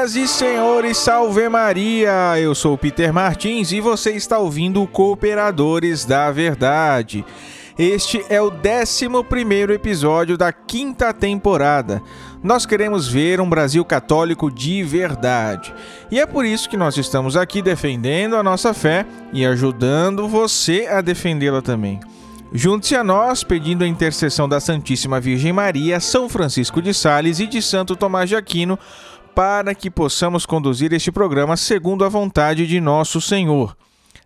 Senhoras e senhores, salve Maria! Eu sou Peter Martins e você está ouvindo Cooperadores da Verdade. Este é o 11 episódio da quinta temporada. Nós queremos ver um Brasil católico de verdade. E é por isso que nós estamos aqui defendendo a nossa fé e ajudando você a defendê-la também. Junte-se a nós pedindo a intercessão da Santíssima Virgem Maria, São Francisco de Sales e de Santo Tomás de Aquino para que possamos conduzir este programa segundo a vontade de nosso Senhor.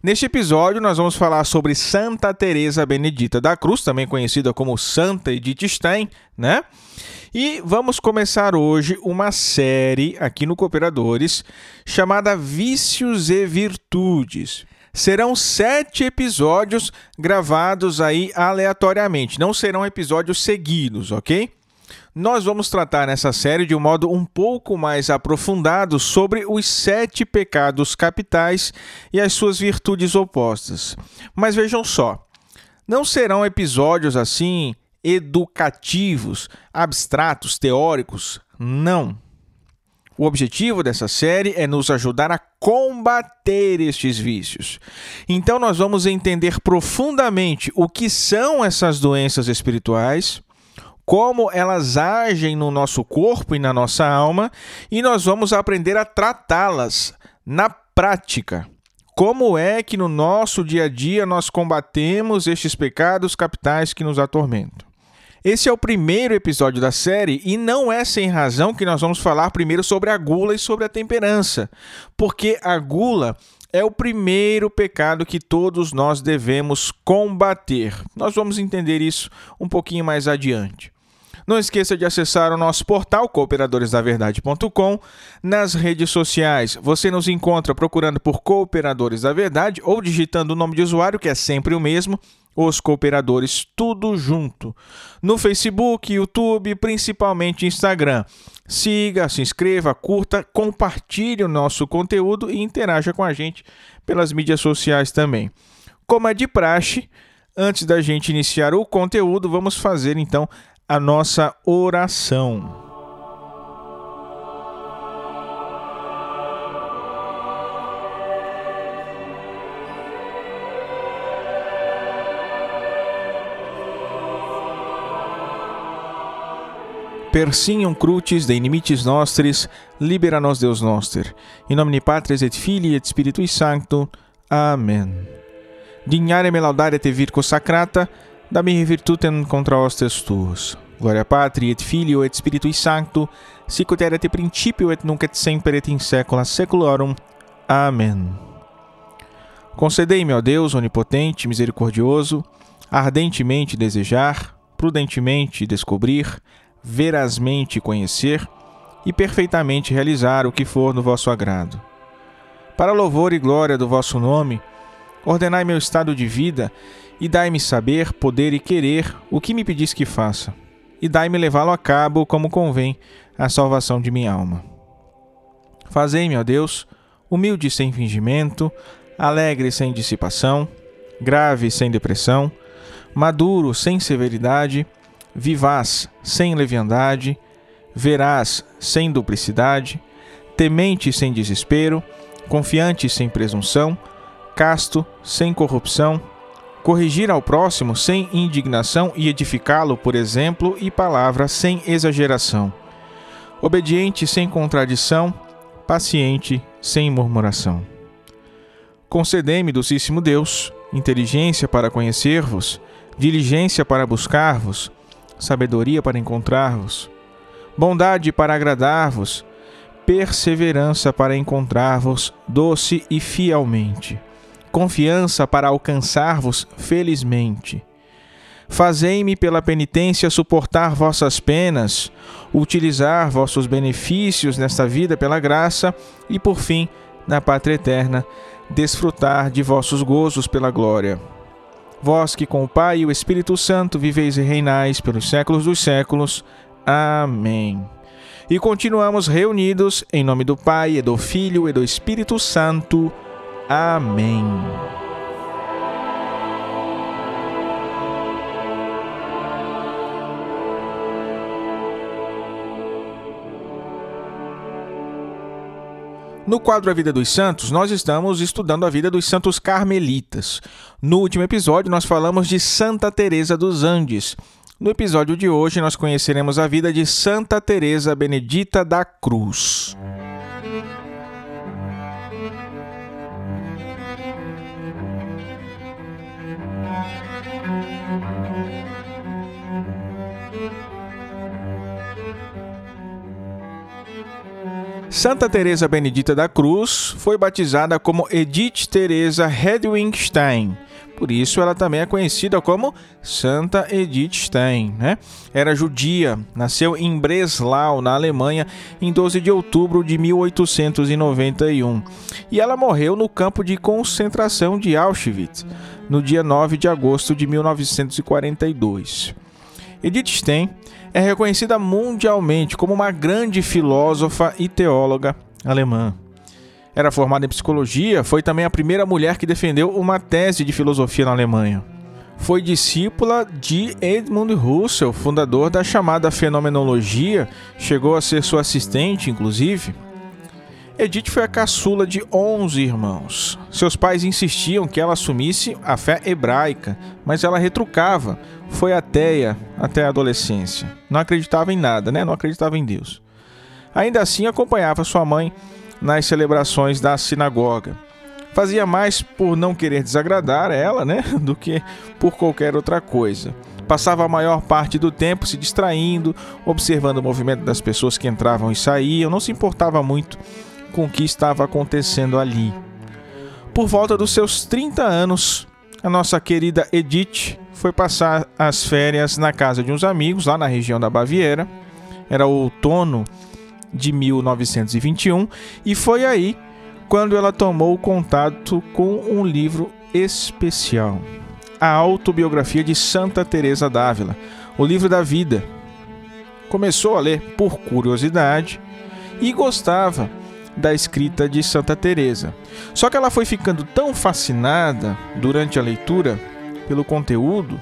Neste episódio, nós vamos falar sobre Santa Teresa Benedita da Cruz, também conhecida como Santa Edith Stein, né? E vamos começar hoje uma série aqui no Cooperadores chamada Vícios e Virtudes serão sete episódios gravados aí aleatoriamente, não serão episódios seguidos, ok? Nós vamos tratar nessa série de um modo um pouco mais aprofundado sobre os sete pecados capitais e as suas virtudes opostas. Mas vejam só, não serão episódios assim educativos, abstratos, teóricos. Não. O objetivo dessa série é nos ajudar a combater estes vícios. Então, nós vamos entender profundamente o que são essas doenças espirituais, como elas agem no nosso corpo e na nossa alma, e nós vamos aprender a tratá-las na prática. Como é que no nosso dia a dia nós combatemos estes pecados capitais que nos atormentam? Esse é o primeiro episódio da série e não é sem razão que nós vamos falar primeiro sobre a gula e sobre a temperança, porque a gula é o primeiro pecado que todos nós devemos combater. Nós vamos entender isso um pouquinho mais adiante. Não esqueça de acessar o nosso portal cooperadoresdaverdade.com nas redes sociais. Você nos encontra procurando por Cooperadores da Verdade ou digitando o nome de usuário, que é sempre o mesmo, os cooperadores, tudo junto. No Facebook, YouTube, principalmente Instagram. Siga, se inscreva, curta, compartilhe o nosso conteúdo e interaja com a gente pelas mídias sociais também. Como é de praxe, antes da gente iniciar o conteúdo, vamos fazer então a nossa oração. Persignum crucis de inimicis nostris, libera nos Deus noster. In nomine Patris et Filii et Spiritui Sancto. Amen. Dignare me laudare te virgo sacrata, da virtutem contra hostes tuos. Gloria Patri et Filio et Spiritui Sancto, sic ut erat principio et nunc et semper et in saecula saeculorum. Amen. Concedei-me, ó Deus onipotente, misericordioso, ardentemente desejar, prudentemente descobrir, verazmente conhecer e perfeitamente realizar o que for no vosso agrado. Para louvor e glória do vosso nome, ordenai meu estado de vida e dai-me saber, poder e querer o que me pedis que faça, e dai-me levá-lo a cabo como convém à salvação de minha alma. Fazei-me, ó Deus, humilde sem fingimento, alegre sem dissipação, grave sem depressão, maduro sem severidade, vivaz, sem leviandade, veraz, sem duplicidade, temente, sem desespero, confiante, sem presunção, casto, sem corrupção, corrigir ao próximo sem indignação e edificá-lo por exemplo e palavra sem exageração, obediente sem contradição, paciente sem murmuração. Concedei-me, docíssimo Deus, inteligência para conhecer-vos, diligência para buscar-vos, sabedoria para encontrar-vos, bondade para agradar-vos, perseverança para encontrar-vos doce e fielmente, confiança para alcançar-vos felizmente. Fazei-me pela penitência suportar vossas penas, utilizar vossos benefícios nesta vida pela graça e, por fim, na pátria eterna, desfrutar de vossos gozos pela glória vós que com o Pai e o Espírito Santo viveis e reinais pelos séculos dos séculos. Amém. E continuamos reunidos em nome do Pai, e do Filho e do Espírito Santo. Amém. No quadro A Vida dos Santos, nós estamos estudando a vida dos santos carmelitas. No último episódio, nós falamos de Santa Teresa dos Andes. No episódio de hoje, nós conheceremos a vida de Santa Teresa Benedita da Cruz. Santa Teresa Benedita da Cruz foi batizada como Edith Teresa Hedwigstein. Por isso ela também é conhecida como Santa Edith Stein, né? Era judia, nasceu em Breslau, na Alemanha, em 12 de outubro de 1891. E ela morreu no campo de concentração de Auschwitz, no dia 9 de agosto de 1942. Edith Stein é reconhecida mundialmente como uma grande filósofa e teóloga alemã. Era formada em psicologia, foi também a primeira mulher que defendeu uma tese de filosofia na Alemanha. Foi discípula de Edmund Husserl, fundador da chamada fenomenologia, chegou a ser sua assistente, inclusive. Edith foi a caçula de 11 irmãos. Seus pais insistiam que ela assumisse a fé hebraica, mas ela retrucava. Foi ateia até a adolescência. Não acreditava em nada, né? Não acreditava em Deus. Ainda assim, acompanhava sua mãe nas celebrações da sinagoga. Fazia mais por não querer desagradar ela, né, do que por qualquer outra coisa. Passava a maior parte do tempo se distraindo, observando o movimento das pessoas que entravam e saíam, não se importava muito com o que estava acontecendo ali. Por volta dos seus 30 anos, a nossa querida Edith foi passar as férias na casa de uns amigos lá na região da Baviera. Era outono de 1921 e foi aí quando ela tomou contato com um livro especial, a autobiografia de Santa Teresa d'Ávila, o livro da vida. Começou a ler por curiosidade e gostava da escrita de Santa Teresa. Só que ela foi ficando tão fascinada durante a leitura pelo conteúdo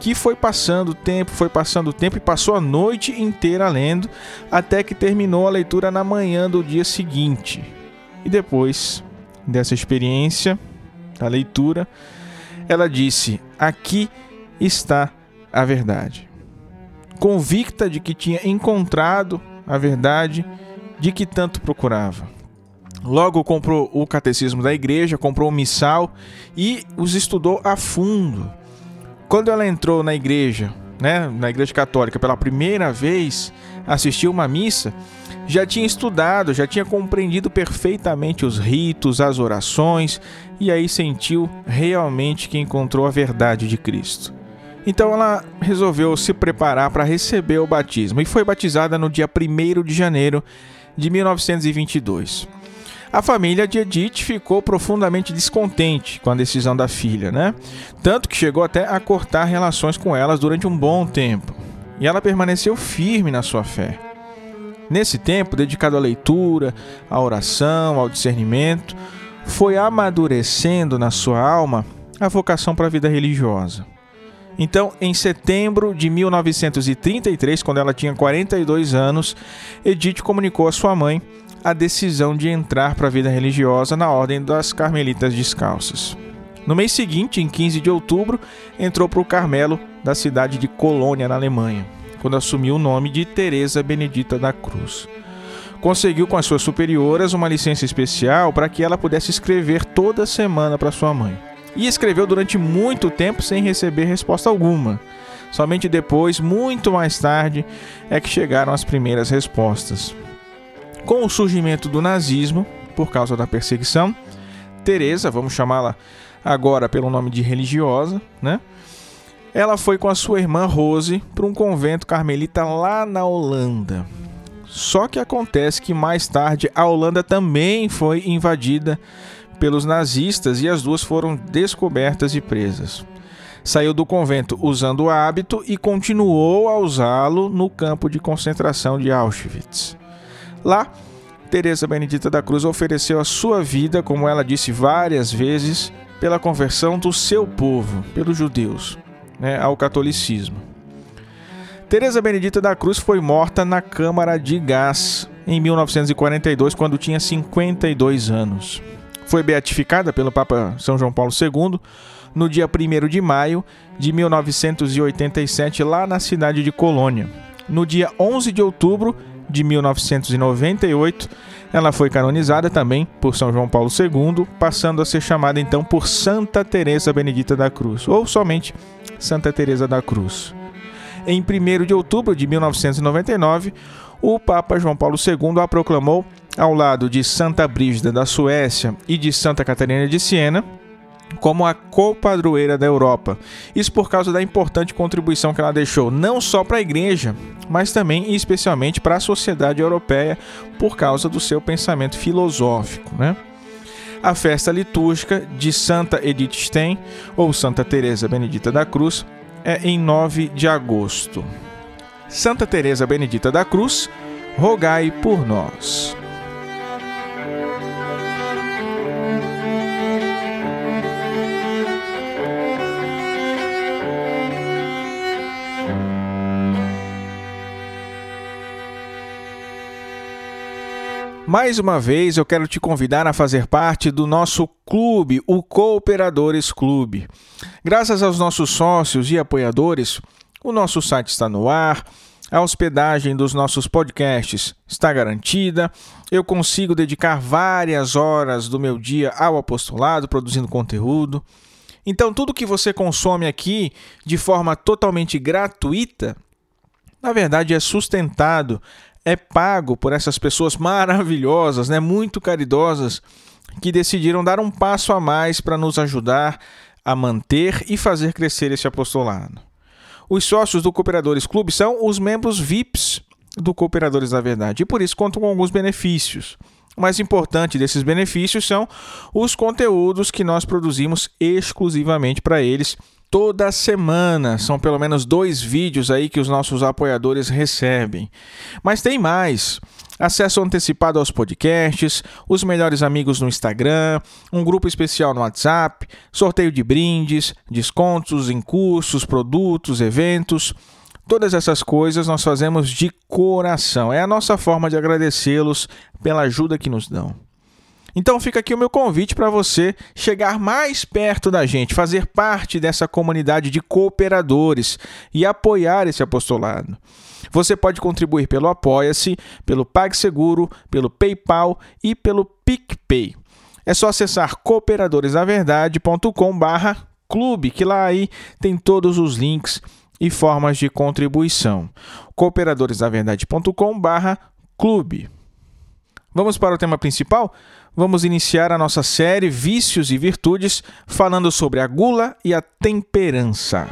que foi passando o tempo, foi passando o tempo e passou a noite inteira lendo até que terminou a leitura na manhã do dia seguinte. E depois dessa experiência, da leitura, ela disse: Aqui está a verdade. Convicta de que tinha encontrado a verdade de que tanto procurava. Logo comprou o catecismo da igreja, comprou o missal e os estudou a fundo. Quando ela entrou na igreja, né, na igreja católica pela primeira vez, assistiu uma missa, já tinha estudado, já tinha compreendido perfeitamente os ritos, as orações e aí sentiu realmente que encontrou a verdade de Cristo. Então ela resolveu se preparar para receber o batismo e foi batizada no dia 1 de janeiro de 1922. A família de Edith ficou profundamente descontente com a decisão da filha, né? Tanto que chegou até a cortar relações com elas durante um bom tempo. E ela permaneceu firme na sua fé. Nesse tempo, dedicado à leitura, à oração, ao discernimento, foi amadurecendo na sua alma a vocação para a vida religiosa. Então, em setembro de 1933, quando ela tinha 42 anos, Edith comunicou à sua mãe a decisão de entrar para a vida religiosa na Ordem das Carmelitas Descalças. No mês seguinte, em 15 de outubro, entrou para o Carmelo da cidade de Colônia, na Alemanha, quando assumiu o nome de Teresa Benedita da Cruz. Conseguiu com as suas superioras uma licença especial para que ela pudesse escrever toda semana para sua mãe e escreveu durante muito tempo sem receber resposta alguma. Somente depois, muito mais tarde, é que chegaram as primeiras respostas. Com o surgimento do nazismo, por causa da perseguição, Teresa, vamos chamá-la agora pelo nome de religiosa, né? Ela foi com a sua irmã Rose para um convento carmelita lá na Holanda. Só que acontece que mais tarde a Holanda também foi invadida pelos nazistas e as duas foram descobertas e presas. Saiu do convento usando o hábito e continuou a usá-lo no campo de concentração de Auschwitz. Lá, Teresa Benedita da Cruz ofereceu a sua vida, como ela disse várias vezes, pela conversão do seu povo, pelos judeus, né, ao catolicismo. Teresa Benedita da Cruz foi morta na câmara de gás em 1942, quando tinha 52 anos. Foi beatificada pelo Papa São João Paulo II no dia 1 de maio de 1987, lá na cidade de Colônia. No dia 11 de outubro de 1998, ela foi canonizada também por São João Paulo II, passando a ser chamada então por Santa Teresa Benedita da Cruz, ou somente Santa Teresa da Cruz. Em 1 de outubro de 1999, o Papa João Paulo II a proclamou ao lado de Santa Brígida da Suécia e de Santa Catarina de Siena como a copadroeira da Europa. Isso por causa da importante contribuição que ela deixou não só para a igreja, mas também e especialmente para a sociedade europeia por causa do seu pensamento filosófico, né? A festa litúrgica de Santa Edith Stein, ou Santa Teresa Benedita da Cruz, é em 9 de agosto. Santa Teresa Benedita da Cruz, rogai por nós. Mais uma vez, eu quero te convidar a fazer parte do nosso clube, o Cooperadores Clube. Graças aos nossos sócios e apoiadores, o nosso site está no ar, a hospedagem dos nossos podcasts está garantida, eu consigo dedicar várias horas do meu dia ao apostolado, produzindo conteúdo. Então, tudo que você consome aqui de forma totalmente gratuita, na verdade, é sustentado é pago por essas pessoas maravilhosas, né, muito caridosas, que decidiram dar um passo a mais para nos ajudar a manter e fazer crescer esse apostolado. Os sócios do Cooperadores Clube são os membros VIPs do Cooperadores da Verdade e por isso contam com alguns benefícios. O mais importante desses benefícios são os conteúdos que nós produzimos exclusivamente para eles toda semana. São pelo menos dois vídeos aí que os nossos apoiadores recebem. Mas tem mais. Acesso antecipado aos podcasts, os melhores amigos no Instagram, um grupo especial no WhatsApp, sorteio de brindes, descontos em cursos, produtos, eventos. Todas essas coisas nós fazemos de coração. É a nossa forma de agradecê-los pela ajuda que nos dão. Então fica aqui o meu convite para você chegar mais perto da gente, fazer parte dessa comunidade de cooperadores e apoiar esse apostolado. Você pode contribuir pelo Apoia-se, pelo PagSeguro, pelo PayPal e pelo PicPay. É só acessar cooperadoresdaverdade.com/clube, que lá aí tem todos os links e formas de contribuição. cooperadoresdaverdade.com/clube. Vamos para o tema principal? vamos iniciar a nossa série Vícios e Virtudes, falando sobre a gula e a temperança.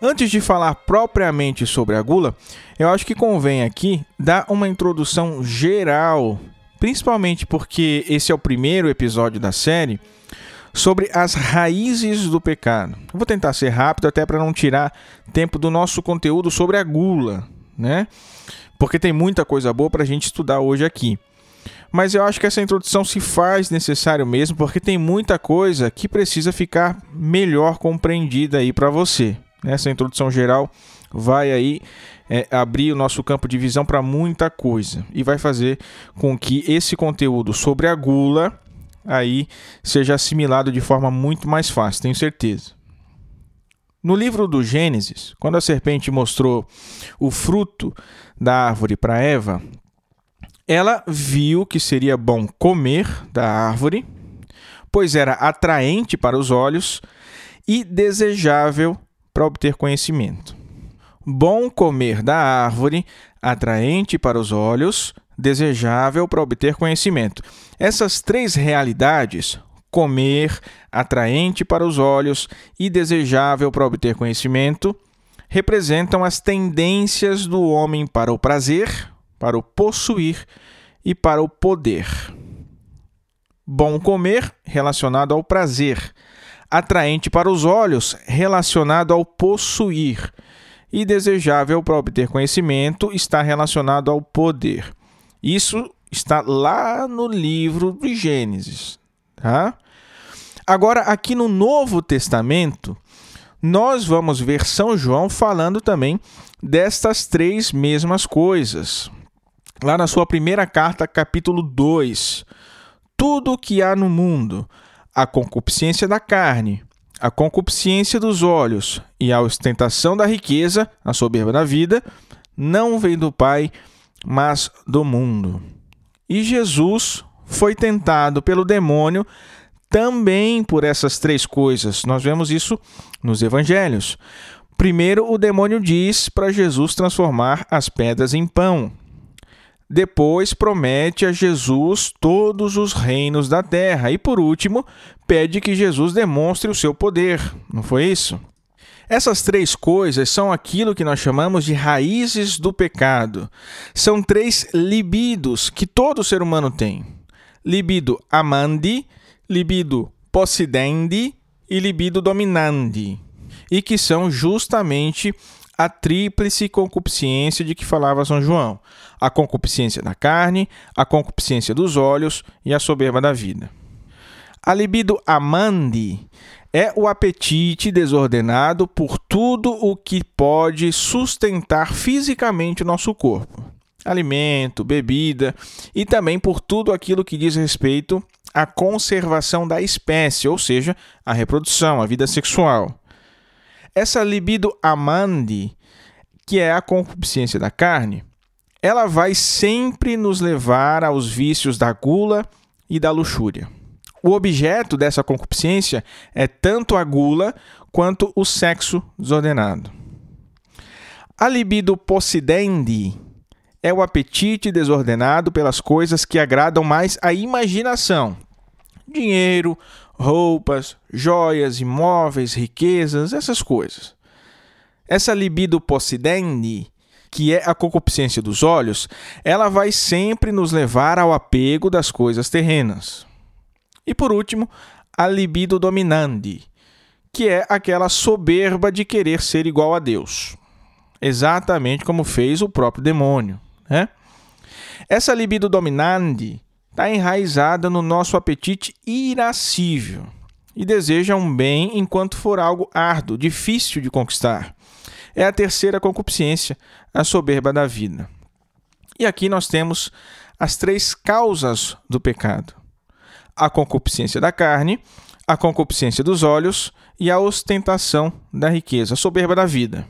Antes de falar propriamente sobre a gula, eu acho que convém aqui dar uma introdução geral, principalmente porque esse é o primeiro episódio da série sobre as raízes do pecado. Eu vou tentar ser rápido até para não tirar tempo do nosso conteúdo sobre a gula, né? Porque tem muita coisa boa para a gente estudar hoje aqui. Mas eu acho que essa introdução se faz necessário mesmo, porque tem muita coisa que precisa ficar melhor compreendida aí para você. Essa introdução geral vai aí é, abrir o nosso campo de visão para muita coisa e vai fazer com que esse conteúdo sobre a gula aí seja assimilado de forma muito mais fácil, tenho certeza. No livro do Gênesis, quando a serpente mostrou o fruto da árvore para Eva, ela viu que seria bom comer da árvore, pois era atraente para os olhos e desejável para obter conhecimento. Bom comer da árvore, atraente para os olhos, desejável para obter conhecimento. Essas três realidades, comer, atraente para os olhos e desejável para obter conhecimento, representam as tendências do homem para o prazer, para o possuir e para o poder. Bom comer, relacionado ao prazer. Atraente para os olhos, relacionado ao possuir. E desejável para obter conhecimento, está relacionado ao poder. Isso está lá no livro de Gênesis, tá? Agora, aqui no Novo Testamento, nós vamos ver São João falando também destas três mesmas coisas. Lá na sua primeira carta, capítulo 2. Tudo o que há no mundo, a concupiscência da carne, a concupiscência dos olhos e a ostentação da riqueza, a soberba da vida, não vem do Pai, mas do mundo. E Jesus foi tentado pelo demônio também por essas três coisas. Nós vemos isso nos evangelhos. Primeiro, o demônio diz para Jesus transformar as pedras em pão. Depois, promete a Jesus todos os reinos da terra. E por último, pede que Jesus demonstre o seu poder. Não foi isso? Essas três coisas são aquilo que nós chamamos de raízes do pecado. São três libidos que todo ser humano tem: libido amandi, libido possidendi e libido dominandi, e que são justamente a tríplice concupiscência de que falava São João: a concupiscência da carne, a concupiscência dos olhos e a soberba da vida. A libido amandi é o apetite desordenado por tudo o que pode sustentar fisicamente o nosso corpo. Alimento, bebida e também por tudo aquilo que diz respeito à conservação da espécie, ou seja, a reprodução, a vida sexual. Essa libido amandi, que é a concupiscência da carne, ela vai sempre nos levar aos vícios da gula e da luxúria. O objeto dessa concupiscência é tanto a gula quanto o sexo desordenado. A libido possidendi é o apetite desordenado pelas coisas que agradam mais a imaginação. Dinheiro, roupas, joias, imóveis, riquezas, essas coisas. Essa libido possidendi, que é a concupiscência dos olhos, ela vai sempre nos levar ao apego das coisas terrenas. E por último, a libido dominandi, que é aquela soberba de querer ser igual a Deus, exatamente como fez o próprio demônio. Né? Essa libido dominandi está enraizada no nosso apetite irascível e deseja um bem enquanto for algo árduo, difícil de conquistar. É a terceira concupiscência, a soberba da vida. E aqui nós temos as três causas do pecado a concupiscência da carne, a concupiscência dos olhos e a ostentação da riqueza, a soberba da vida.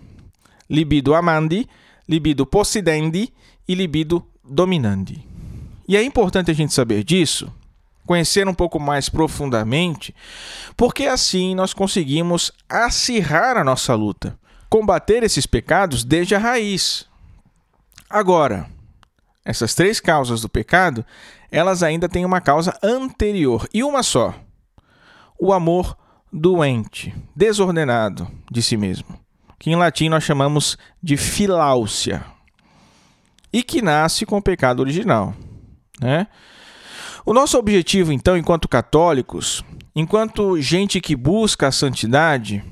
Libido amandi, libido possidendi e libido dominandi. E é importante a gente saber disso, conhecer um pouco mais profundamente, porque assim nós conseguimos acirrar a nossa luta, combater esses pecados desde a raiz. Agora, essas três causas do pecado, elas ainda têm uma causa anterior e uma só: o amor doente, desordenado de si mesmo, que em latim nós chamamos de filáusia, e que nasce com o pecado original. Né? O nosso objetivo, então, enquanto católicos, enquanto gente que busca a santidade,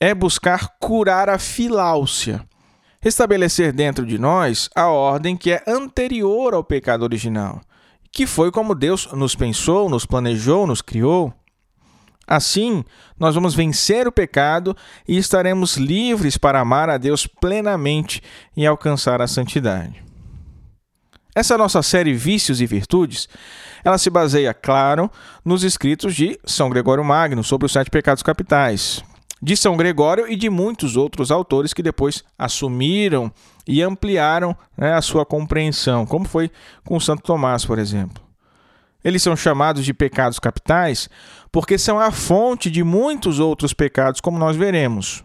é buscar curar a filáusia, restabelecer dentro de nós a ordem que é anterior ao pecado original, que foi como Deus nos pensou, nos planejou, nos criou. Assim, nós vamos vencer o pecado e estaremos livres para amar a Deus plenamente e alcançar a santidade. Essa nossa série Vícios e Virtudes, ela se baseia, claro, nos escritos de São Gregório Magno sobre os sete pecados capitais, de São Gregório e de muitos outros autores que depois assumiram e ampliaram né, a sua compreensão, como foi com Santo Tomás, por exemplo. Eles são chamados de pecados capitais porque são a fonte de muitos outros pecados, como nós veremos.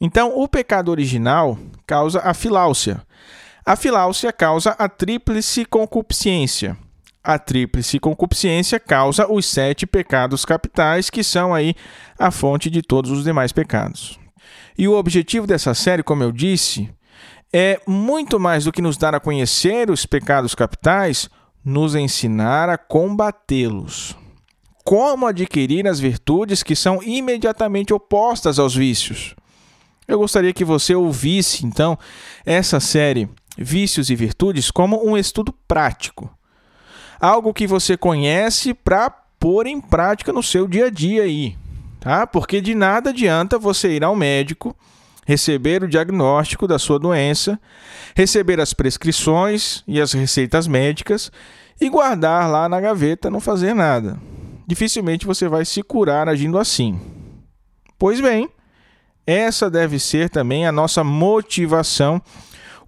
Então, o pecado original causa a filáusia. A filáusia causa a tríplice concupiscência a tríplice concupiscência causa os sete pecados capitais, que são aí a fonte de todos os demais pecados. E o objetivo dessa série, como eu disse, é muito mais do que nos dar a conhecer os pecados capitais, nos ensinar a combatê-los. Como adquirir as virtudes que são imediatamente opostas aos vícios. Eu gostaria que você ouvisse, então, essa série Vícios e Virtudes como um estudo prático algo que você conhece para pôr em prática no seu dia a dia aí, tá? Porque de nada adianta você ir ao médico, receber o diagnóstico da sua doença, receber as prescrições e as receitas médicas e guardar lá na gaveta, não fazer nada. Dificilmente você vai se curar agindo assim. Pois bem, essa deve ser também a nossa motivação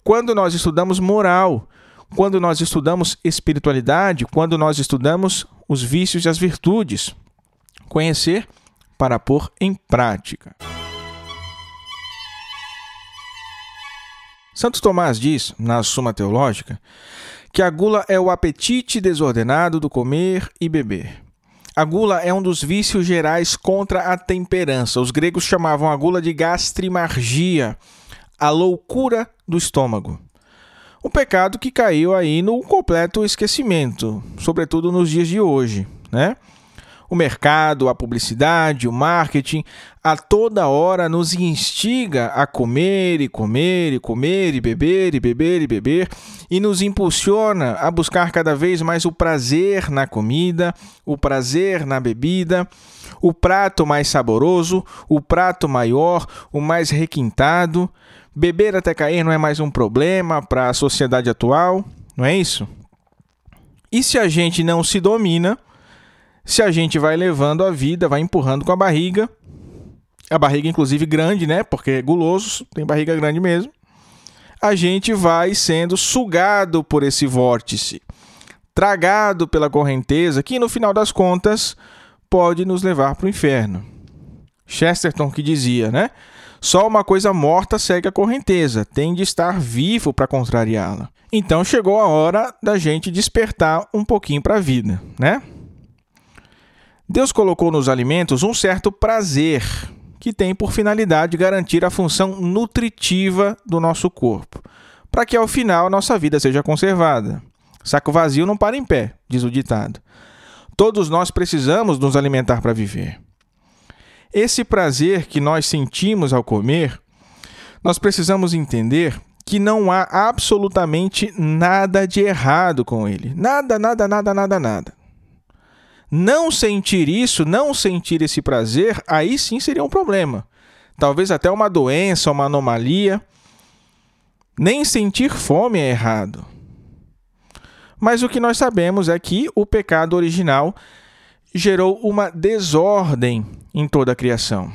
quando nós estudamos moral, quando nós estudamos espiritualidade, quando nós estudamos os vícios e as virtudes. Conhecer para pôr em prática. Santo Tomás diz, na Suma Teológica, que a gula é o apetite desordenado do comer e beber. A gula é um dos vícios gerais contra a temperança. Os gregos chamavam a gula de gastrimargia, a loucura do estômago. Um pecado que caiu aí no completo esquecimento, sobretudo nos dias de hoje, né? O mercado, a publicidade, o marketing, a toda hora nos instiga a comer e comer e comer e beber e beber e beber e nos impulsiona a buscar cada vez mais o prazer na comida, o prazer na bebida, o prato mais saboroso, o prato maior, o mais requintado. Beber até cair não é mais um problema para a sociedade atual, não é isso? E se a gente não se domina, se a gente vai levando a vida, vai empurrando com a barriga, a barriga inclusive grande, né? Porque é guloso, tem barriga grande mesmo. A gente vai sendo sugado por esse vórtice, tragado pela correnteza, que no final das contas pode nos levar para o inferno. Chesterton que dizia, né? Só uma coisa morta segue a correnteza, tem de estar vivo para contrariá-la. Então chegou a hora da gente despertar um pouquinho para a vida, né? Deus colocou nos alimentos um certo prazer, que tem por finalidade garantir a função nutritiva do nosso corpo, para que ao final nossa vida seja conservada. Saco vazio não para em pé, diz o ditado. Todos nós precisamos nos alimentar para viver. Esse prazer que nós sentimos ao comer, nós precisamos entender que não há absolutamente nada de errado com ele. Nada, nada, nada, nada, nada. Não sentir isso, não sentir esse prazer, aí sim seria um problema. Talvez até uma doença, uma anomalia. Nem sentir fome é errado. Mas o que nós sabemos é que o pecado original gerou uma desordem em toda a criação,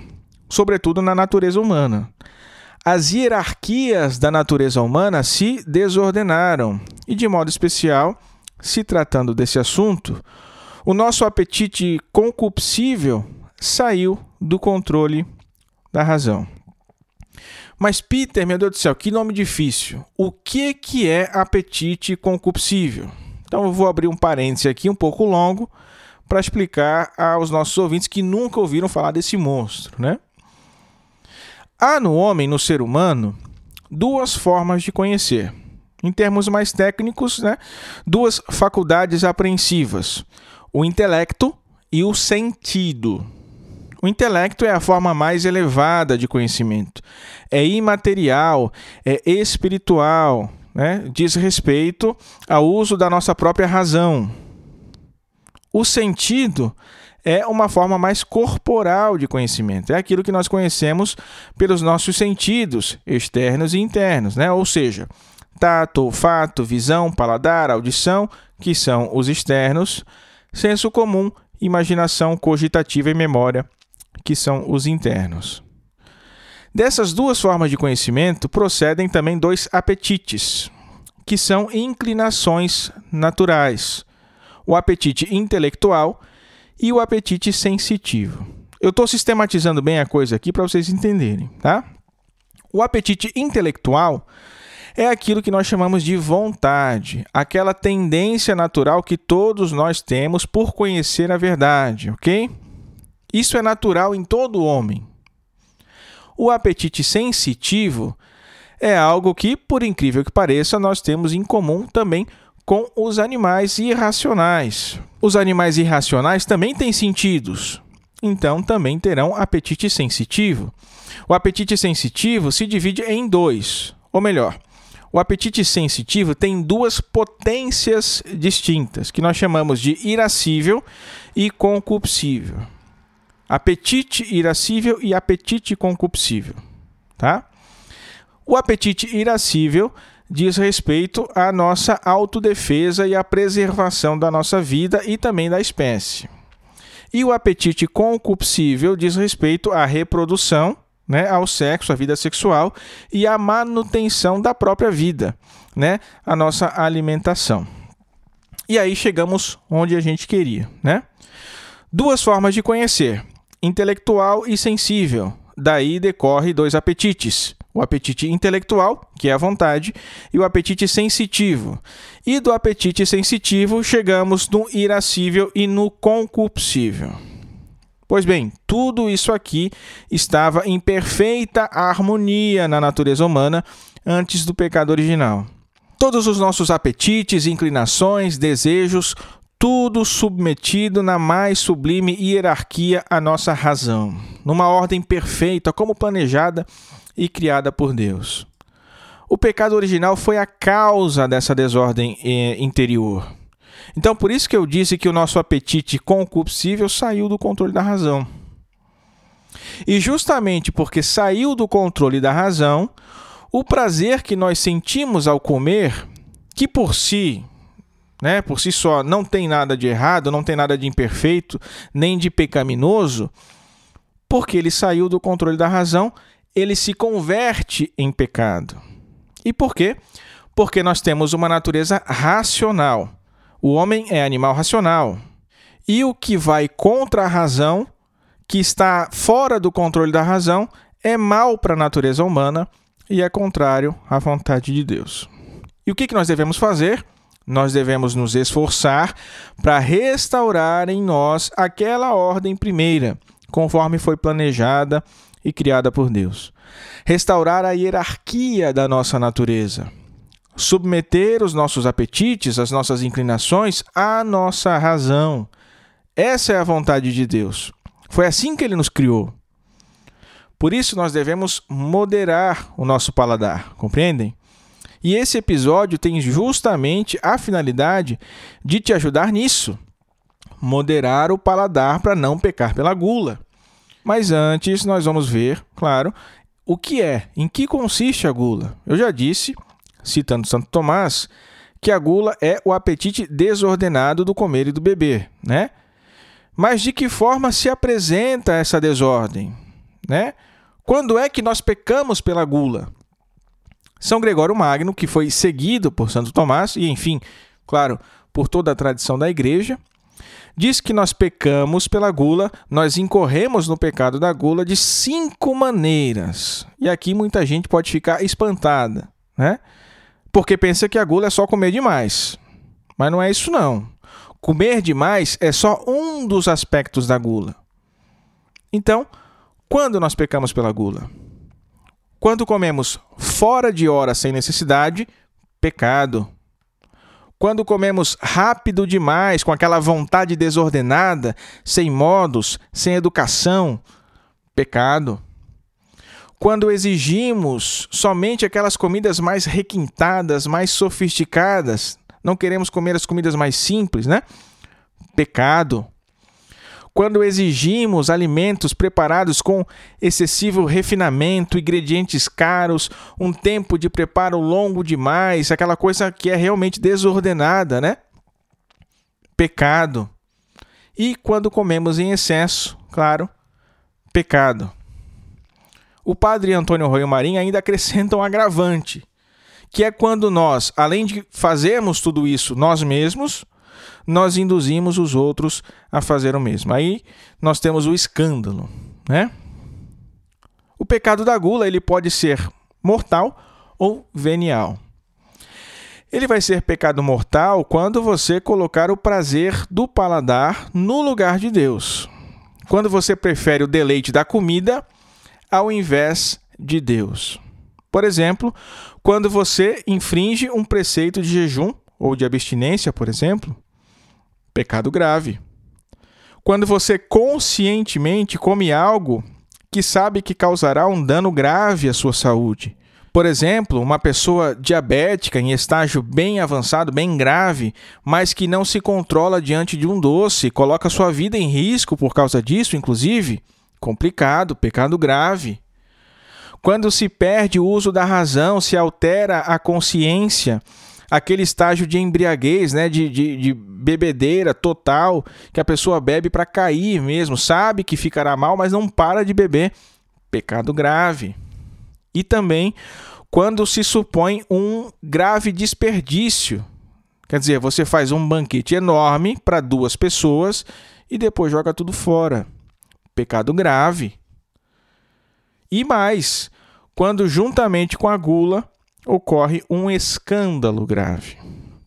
sobretudo na natureza humana. As hierarquias da natureza humana se desordenaram, e de modo especial, se tratando desse assunto, o nosso apetite concupiscível saiu do controle da razão. Mas Peter, meu Deus do céu, que nome difícil. O que que é apetite concupiscível? Então eu vou abrir um parêntese aqui um pouco longo para explicar aos nossos ouvintes que nunca ouviram falar desse monstro, né? Há no homem, no ser humano, duas formas de conhecer. Em termos mais técnicos, né, duas faculdades apreensivas o intelecto e o sentido. O intelecto é a forma mais elevada de conhecimento. É imaterial, é espiritual, né? diz respeito ao uso da nossa própria razão. O sentido é uma forma mais corporal de conhecimento. É aquilo que nós conhecemos pelos nossos sentidos, externos e internos, né? Ou seja, tato, olfato, visão, paladar, audição, que são os externos, senso comum, imaginação cogitativa e memória, que são os internos. Dessas duas formas de conhecimento procedem também dois apetites, que são inclinações naturais: o apetite intelectual e o apetite sensitivo. Eu estou sistematizando bem a coisa aqui para vocês entenderem, tá? O apetite intelectual é aquilo que nós chamamos de vontade, aquela tendência natural que todos nós temos por conhecer a verdade, ok? Isso é natural em todo homem. O apetite sensitivo é algo que, por incrível que pareça, nós temos em comum também com os animais irracionais. Os animais irracionais também têm sentidos, então também terão apetite sensitivo. O apetite sensitivo se divide em dois, ou melhor, O apetite sensitivo tem duas potências distintas, que nós chamamos de irascível e concupiscível. Apetite irascível e apetite concupiscível, tá? O apetite irascível diz respeito à nossa autodefesa e à preservação da nossa vida e também da espécie. E o apetite concupiscível diz respeito à reprodução né, ao sexo, à vida sexual e à manutenção da própria vida, né, a nossa alimentação. E aí chegamos onde a gente queria, né? Duas formas de conhecer: intelectual e sensível. Daí decorre dois apetites: o apetite intelectual, que é a vontade, e o apetite sensitivo. E do apetite sensitivo chegamos no irascível e no concupiscível. Pois bem, tudo isso aqui estava em perfeita harmonia na natureza humana antes do pecado original. Todos os nossos apetites, inclinações, desejos, tudo submetido na mais sublime hierarquia à nossa razão, numa ordem perfeita, como planejada e criada por Deus. O pecado original foi a causa dessa desordem eh, interior. Então, por isso que eu disse que o nosso apetite concupiscível saiu do controle da razão. E justamente porque saiu do controle da razão, o prazer que nós sentimos ao comer, que por si, né, por si só, não tem nada de errado, não tem nada de imperfeito, nem de pecaminoso, porque ele saiu do controle da razão, ele se converte em pecado. E por quê? Porque nós temos uma natureza racional. O homem é animal racional. E o que vai contra a razão, que está fora do controle da razão, é mal para a natureza humana e é contrário à vontade de Deus. E o que nós devemos fazer? Nós devemos nos esforçar para restaurar em nós aquela ordem primeira, conforme foi planejada e criada por Deus. Restaurar a hierarquia da nossa natureza submeter os nossos apetites, as nossas inclinações à nossa razão. Essa é a vontade de Deus. Foi assim que ele nos criou. Por isso nós devemos moderar o nosso paladar, compreendem? E esse episódio tem justamente a finalidade de te ajudar nisso. Moderar o paladar para não pecar pela gula. Mas antes nós vamos ver, claro, o que é, em que consiste a gula. Eu já disse citando Santo Tomás, que a gula é o apetite desordenado do comer e do beber, né? Mas de que forma se apresenta essa desordem, né? Quando é que nós pecamos pela gula? São Gregório Magno, que foi seguido por Santo Tomás e, enfim, claro, por toda a tradição da igreja, diz que nós pecamos pela gula, nós incorremos no pecado da gula de cinco maneiras. E aqui muita gente pode ficar espantada, né? porque pensa que a gula é só comer demais. Mas não é isso não. Comer demais é só um dos aspectos da gula. Então, quando nós pecamos pela gula? Quando comemos fora de hora sem necessidade, pecado. Quando comemos rápido demais, com aquela vontade desordenada, sem modos, sem educação, pecado quando exigimos somente aquelas comidas mais requintadas, mais sofisticadas, não queremos comer as comidas mais simples, né? Pecado. Quando exigimos alimentos preparados com excessivo refinamento, ingredientes caros, um tempo de preparo longo demais, aquela coisa que é realmente desordenada, né? Pecado. E quando comemos em excesso, claro, pecado o padre Antônio Royo Marinho ainda acrescenta um agravante, que é quando nós, além de fazermos tudo isso nós mesmos, nós induzimos os outros a fazer o mesmo. Aí nós temos o escândalo, né? O pecado da gula, ele pode ser mortal ou venial. Ele vai ser pecado mortal quando você colocar o prazer do paladar no lugar de Deus. Quando você prefere o deleite da comida ao invés de Deus. Por exemplo, quando você infringe um preceito de jejum ou de abstinência, por exemplo, pecado grave. Quando você conscientemente come algo que sabe que causará um dano grave à sua saúde, Por exemplo, uma pessoa diabética em estágio bem avançado, bem grave, mas que não se controla diante de um doce, coloca sua vida em risco por causa disso, inclusive, complicado, pecado grave. Quando se perde o uso da razão, se altera a consciência, aquele estágio de embriaguez, né, de, de, de bebedeira total, que a pessoa bebe para cair mesmo, sabe que ficará mal, mas não para de beber. Pecado grave. E também quando se supõe um grave desperdício. Quer dizer, você faz um banquete enorme para duas pessoas e depois joga tudo fora. Pecado grave. E mais, quando juntamente com a gula ocorre um escândalo grave.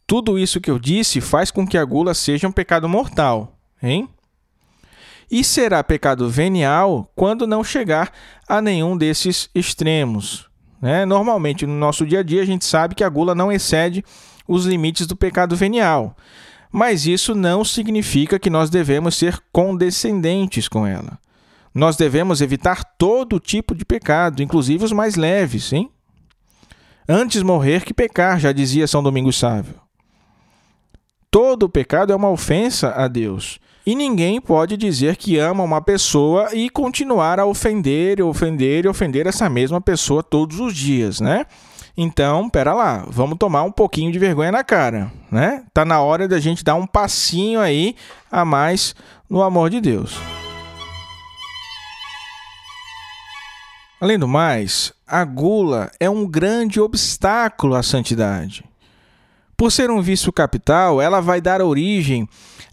Tudo isso que eu disse faz com que a gula seja um pecado mortal, hein? E será pecado venial quando não chegar a nenhum desses extremos. Né? Normalmente, no nosso dia a dia, a gente sabe que a gula não excede os limites do pecado venial. Mas isso não significa que nós devemos ser condescendentes com ela. Nós devemos evitar todo tipo de pecado, inclusive os mais leves, hein? Antes morrer que pecar, já dizia São Domingos Sávio. Todo pecado é uma ofensa a Deus. E ninguém pode dizer que ama uma pessoa e continuar a ofender, ofender e ofender essa mesma pessoa todos os dias, né? Então, pera lá, vamos tomar um pouquinho de vergonha na cara, né? Tá na hora da gente dar um passinho aí a mais no amor de Deus. Além do mais, a gula é um grande obstáculo à santidade. Por ser um vício capital, ela vai dar origem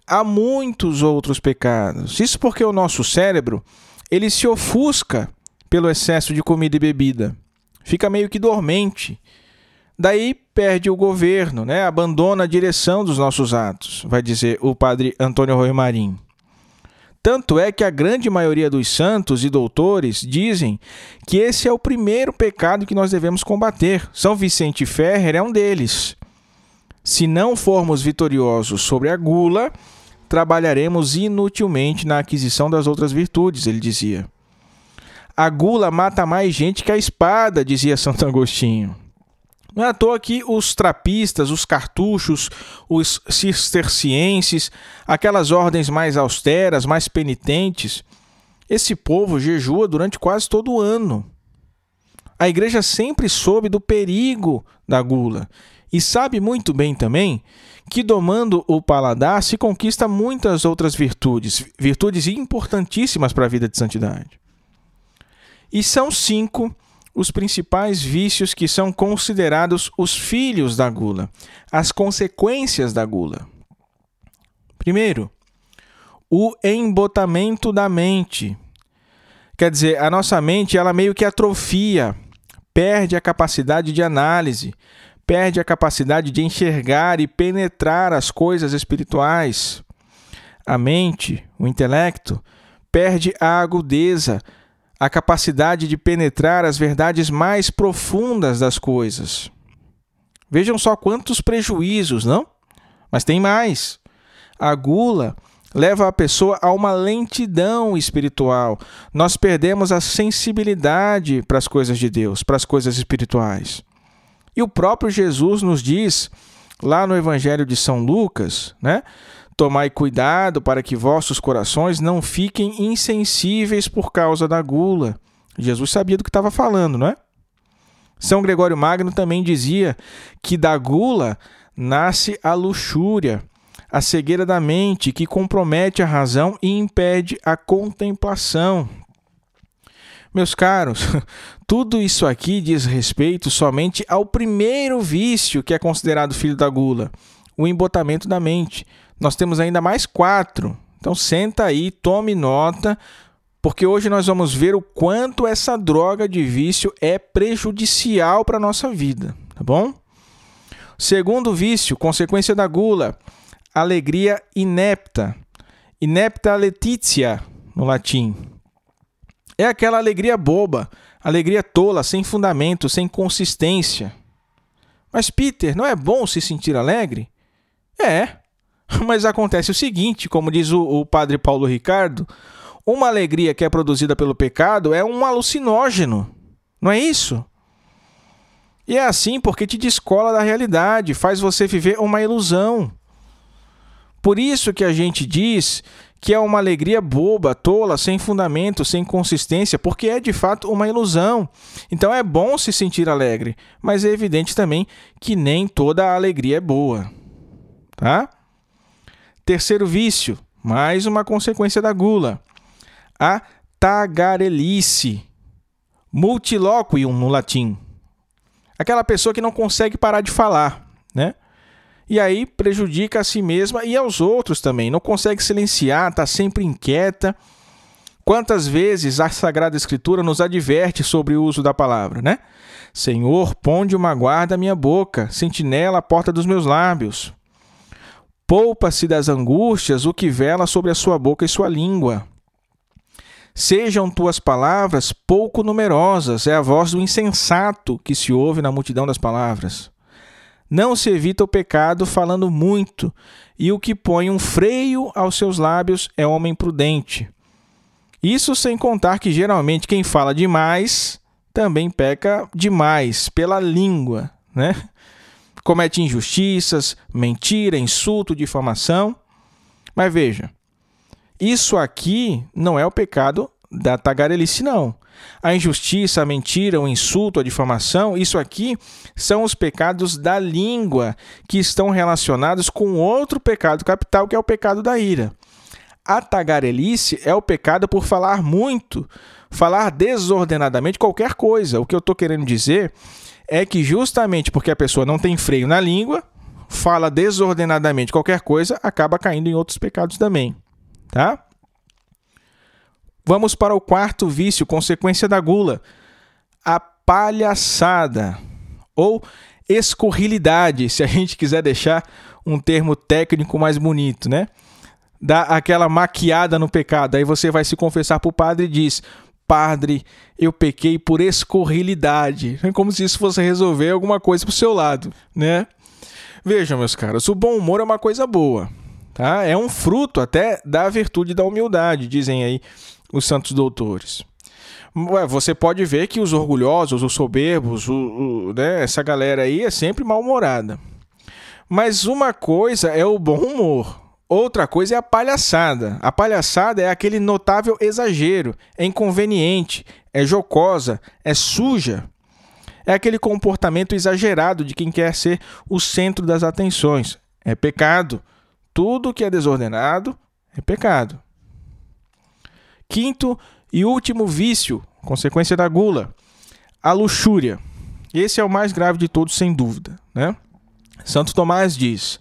a muitos outros pecados. Isso porque o nosso cérebro, ele se ofusca pelo excesso de comida e bebida. Fica meio que dormente. Daí perde o governo, né? abandona a direção dos nossos atos, vai dizer o padre Antônio Rui Marim. Tanto é que a grande maioria dos santos e doutores dizem que esse é o primeiro pecado que nós devemos combater. São Vicente Ferrer é um deles. Se não formos vitoriosos sobre a gula, trabalharemos inutilmente na aquisição das outras virtudes, ele dizia. A gula mata mais gente que a espada, dizia Santo Agostinho. Não é à toa que os trapistas, os cartuchos, os cistercienses, aquelas ordens mais austeras, mais penitentes, esse povo jejua durante quase todo o ano. A igreja sempre soube do perigo da gula e sabe muito bem também que domando o paladar se conquista muitas outras virtudes, virtudes importantíssimas para a vida de santidade. E são cinco os principais vícios que são considerados os filhos da gula, as consequências da gula. Primeiro, o embotamento da mente. Quer dizer, a nossa mente ela meio que atrofia, perde a capacidade de análise, perde a capacidade de enxergar e penetrar as coisas espirituais. A mente, o intelecto, perde a agudeza, a capacidade de penetrar as verdades mais profundas das coisas. Vejam só quantos prejuízos, não? Mas tem mais. A gula leva a pessoa a uma lentidão espiritual. Nós perdemos a sensibilidade para as coisas de Deus, para as coisas espirituais. E o próprio Jesus nos diz, lá no Evangelho de São Lucas, né? Tomai cuidado para que vossos corações não fiquem insensíveis por causa da gula. Jesus sabia do que estava falando, não é? São Gregório Magno também dizia que da gula nasce a luxúria, a cegueira da mente que compromete a razão e impede a contemplação. Meus caros, tudo isso aqui diz respeito somente ao primeiro vício que é considerado filho da gula, o embotamento da mente. Nós temos ainda mais quatro. Então senta aí, tome nota, porque hoje nós vamos ver o quanto essa droga de vício é prejudicial para a nossa vida, tá bom? Segundo vício, consequência da gula, alegria inepta. Inepta letitia, no latim. É aquela alegria boba, alegria tola, sem fundamento, sem consistência. Mas, Peter, não é bom se sentir alegre? É, Mas acontece o seguinte, como diz o, o padre Paulo Ricardo, uma alegria que é produzida pelo pecado é um alucinógeno, não é isso? E é assim porque te descola da realidade, faz você viver uma ilusão. Por isso que a gente diz que é uma alegria boba, tola, sem fundamento, sem consistência, porque é de fato uma ilusão. Então é bom se sentir alegre, mas é evidente também que nem toda alegria é boa. Tá? Terceiro vício, mais uma consequência da gula. A tagarelice. Multilóquium no latim. Aquela pessoa que não consegue parar de falar, né? E aí prejudica a si mesma e aos outros também. Não consegue silenciar, está sempre inquieta. Quantas vezes a Sagrada Escritura nos adverte sobre o uso da palavra, né? Senhor, ponde uma guarda à minha boca, sentinela à porta dos meus lábios. Poupa-se das angústias o que vela sobre a sua boca e sua língua. Sejam tuas palavras pouco numerosas, é a voz do insensato que se ouve na multidão das palavras. Não se evita o pecado falando muito, e o que põe um freio aos seus lábios é homem prudente. Isso sem contar que geralmente quem fala demais também peca demais pela língua, né? Comete injustiças, mentira, insulto, difamação. Mas veja, isso aqui não é o pecado da tagarelice, não. A injustiça, a mentira, o insulto, a difamação, isso aqui são os pecados da língua que estão relacionados com outro pecado capital, que é o pecado da ira. A tagarelice é o pecado por falar muito, falar desordenadamente qualquer coisa. O que eu estou querendo dizer é que justamente porque a pessoa não tem freio na língua, fala desordenadamente qualquer coisa, acaba caindo em outros pecados também, tá? Vamos para o quarto vício, consequência da gula, a palhaçada ou escorrilidade, se a gente quiser deixar um termo técnico mais bonito, né? Dá aquela maquiada no pecado. Aí você vai se confessar para o padre e diz: Padre, eu pequei por escorrilidade. É como se isso fosse resolver alguma coisa pro seu lado, né? Vejam, meus caros, o bom humor é uma coisa boa, tá? É um fruto até da virtude da humildade, dizem aí os santos doutores. Você pode ver que os orgulhosos, os soberbos, o, o, né, essa galera aí é sempre mal-humorada. Mas uma coisa é o bom humor, Outra coisa é a palhaçada. A palhaçada é aquele notável exagero, é inconveniente, é jocosa, é suja. É aquele comportamento exagerado de quem quer ser o centro das atenções. É pecado. Tudo que é desordenado é pecado. Quinto e último vício, consequência da gula, a luxúria. Esse é o mais grave de todos, sem dúvida. Né? Santo Tomás diz: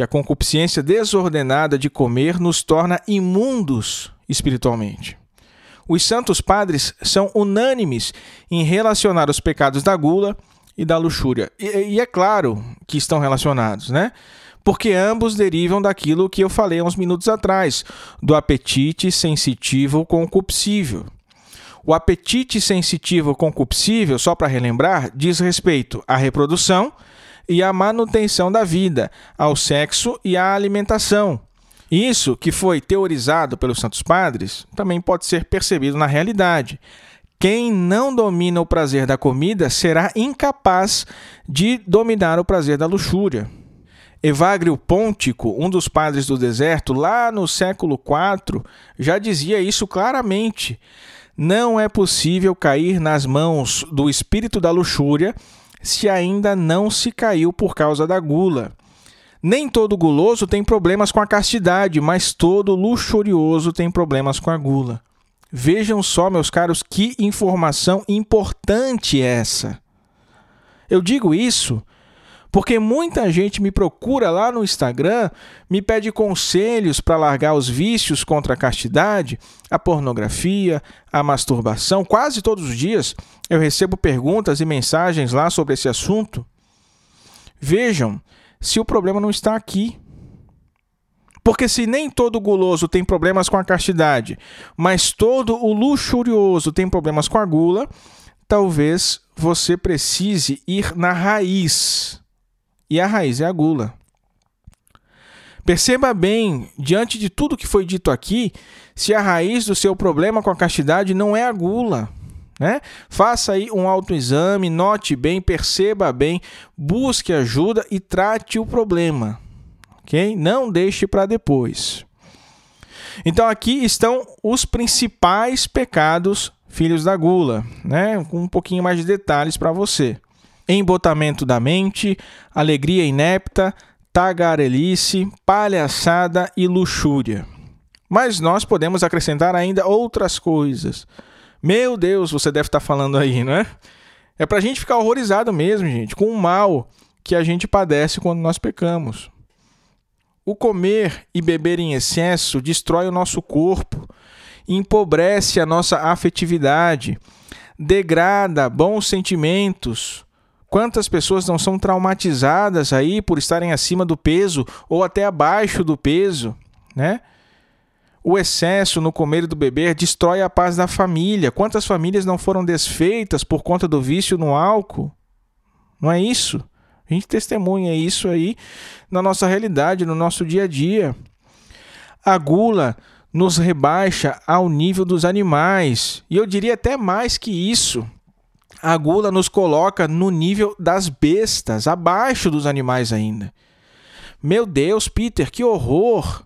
que a concupiscência desordenada de comer nos torna imundos espiritualmente. Os santos padres são unânimes em relacionar os pecados da gula e da luxúria. E, e, é claro que estão relacionados, né? Porque ambos derivam daquilo que eu falei há uns minutos atrás, do apetite sensitivo concupiscível. O apetite sensitivo concupiscível, só para relembrar, diz respeito à reprodução e à manutenção da vida, ao sexo e à alimentação. Isso, que foi teorizado pelos Santos Padres, também pode ser percebido na realidade. Quem não domina o prazer da comida será incapaz de dominar o prazer da luxúria. Evagrio Pontico, um dos padres do deserto, lá no século IV, já dizia isso claramente. Não é possível cair nas mãos do espírito da luxúria se ainda não se caiu por causa da gula. Nem todo guloso tem problemas com a castidade, mas todo luxurioso tem problemas com a gula. Vejam só, meus caros, que informação importante é essa. Eu digo isso porque muita gente me procura lá no Instagram, me pede conselhos para largar os vícios contra a castidade, a pornografia, a masturbação. Quase todos os dias eu recebo perguntas e mensagens lá sobre esse assunto. Vejam se o problema não está aqui. Porque se nem todo guloso tem problemas com a castidade, mas todo o luxurioso tem problemas com a gula, talvez você precise ir na raiz e a raiz é a gula. Perceba bem, diante de tudo que foi dito aqui, se a raiz do seu problema com a castidade não é a gula. Né? Faça aí um autoexame, note bem, perceba bem, busque ajuda e trate o problema. Ok? Não deixe para depois. Então aqui estão os principais pecados filhos da gula, né? Com um pouquinho mais de detalhes para você. Embotamento da mente, alegria inepta, tagarelice, palhaçada e luxúria. Mas nós podemos acrescentar ainda outras coisas. Meu Deus, você deve estar falando aí, não é? É para a gente ficar horrorizado mesmo, gente, com o mal que a gente padece quando nós pecamos. O comer e beber em excesso destrói o nosso corpo, empobrece a nossa afetividade, degrada bons sentimentos. Quantas pessoas não são traumatizadas aí por estarem acima do peso ou até abaixo do peso, né? O excesso no comer e do beber destrói a paz da família. Quantas famílias não foram desfeitas por conta do vício no álcool? Não é isso? A gente testemunha isso aí na nossa realidade, no nosso dia a dia. A gula nos rebaixa ao nível dos animais. E eu diria até mais que isso. A gula nos coloca no nível das bestas, abaixo dos animais ainda. Meu Deus, Peter, que horror!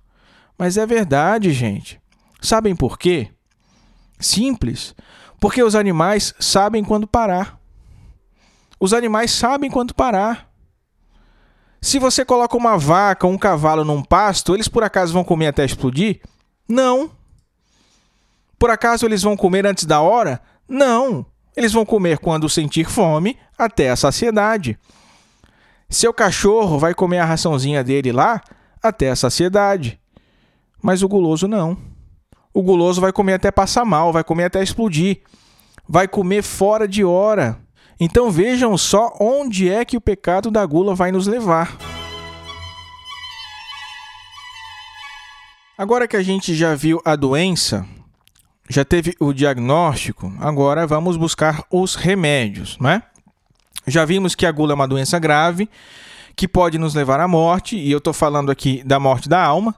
Mas é verdade, gente. Sabem por quê? Simples. Porque os animais sabem quando parar. Os animais sabem quando parar. Se você coloca uma vaca um cavalo num pasto, eles por acaso vão comer até explodir? Não. Por acaso eles vão comer antes da hora? Não. Eles vão comer quando sentir fome até a saciedade. Seu cachorro vai comer a raçãozinha dele lá até a saciedade. Mas o guloso não. O guloso vai comer até passar mal, vai comer até explodir. Vai comer fora de hora. Então vejam só onde é que o pecado da gula vai nos levar. Agora que a gente já viu a doença, já teve o diagnóstico, agora vamos buscar os remédios, não é? Já vimos que a gula é uma doença grave que pode nos levar à morte, e eu estou falando aqui da morte da alma,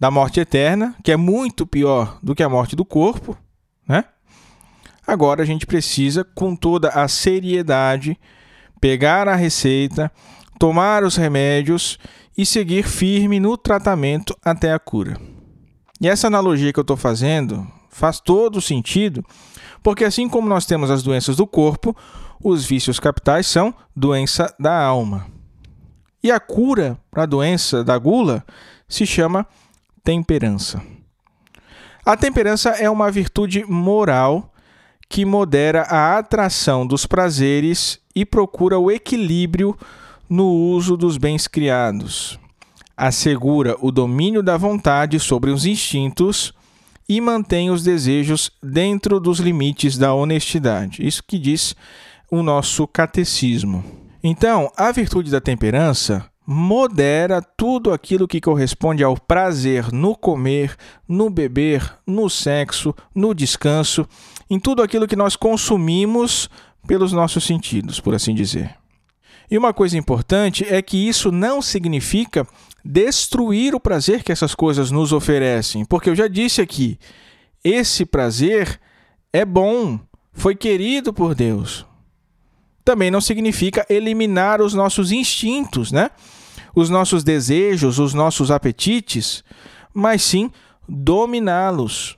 da morte eterna, que é muito pior do que a morte do corpo, né? Agora a gente precisa, com toda a seriedade, pegar a receita, tomar os remédios e seguir firme no tratamento até a cura. E essa analogia que eu estou fazendo faz todo sentido, porque assim como nós temos as doenças do corpo, os vícios capitais são doença da alma. E a cura para a doença da gula se chama temperança. A temperança é uma virtude moral que modera a atração dos prazeres e procura o equilíbrio no uso dos bens criados. Assegura o domínio da vontade sobre os instintos e mantém os desejos dentro dos limites da honestidade. Isso que diz o nosso catecismo. Então, a virtude da temperança modera tudo aquilo que corresponde ao prazer no comer, no beber, no sexo, no descanso, em tudo aquilo que nós consumimos pelos nossos sentidos, por assim dizer. E uma coisa importante é que isso não significa destruir o prazer que essas coisas nos oferecem, porque eu já disse aqui, esse prazer é bom, foi querido por Deus. Também não significa eliminar os nossos instintos, né? os nossos desejos, os nossos apetites, mas sim dominá-los,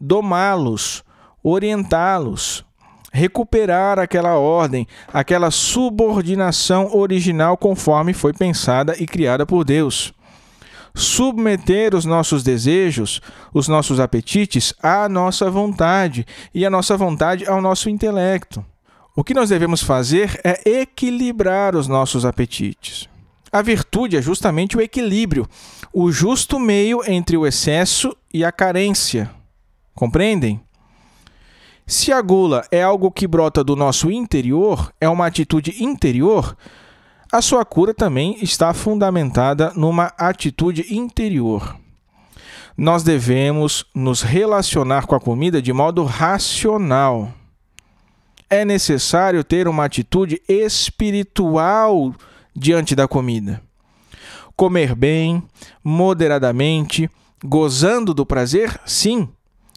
domá-los, orientá-los, recuperar aquela ordem, aquela subordinação original conforme foi pensada e criada por Deus. Submeter os nossos desejos, os nossos apetites à nossa vontade e a nossa vontade ao nosso intelecto. O que nós devemos fazer é equilibrar os nossos apetites. A virtude é justamente o equilíbrio, o justo meio entre o excesso e a carência. Compreendem? Se a gula é algo que brota do nosso interior, é uma atitude interior, a sua cura também está fundamentada numa atitude interior. Nós devemos nos relacionar com a comida de modo racional. É necessário ter uma atitude espiritual diante da comida. Comer bem, moderadamente, gozando do prazer, sim,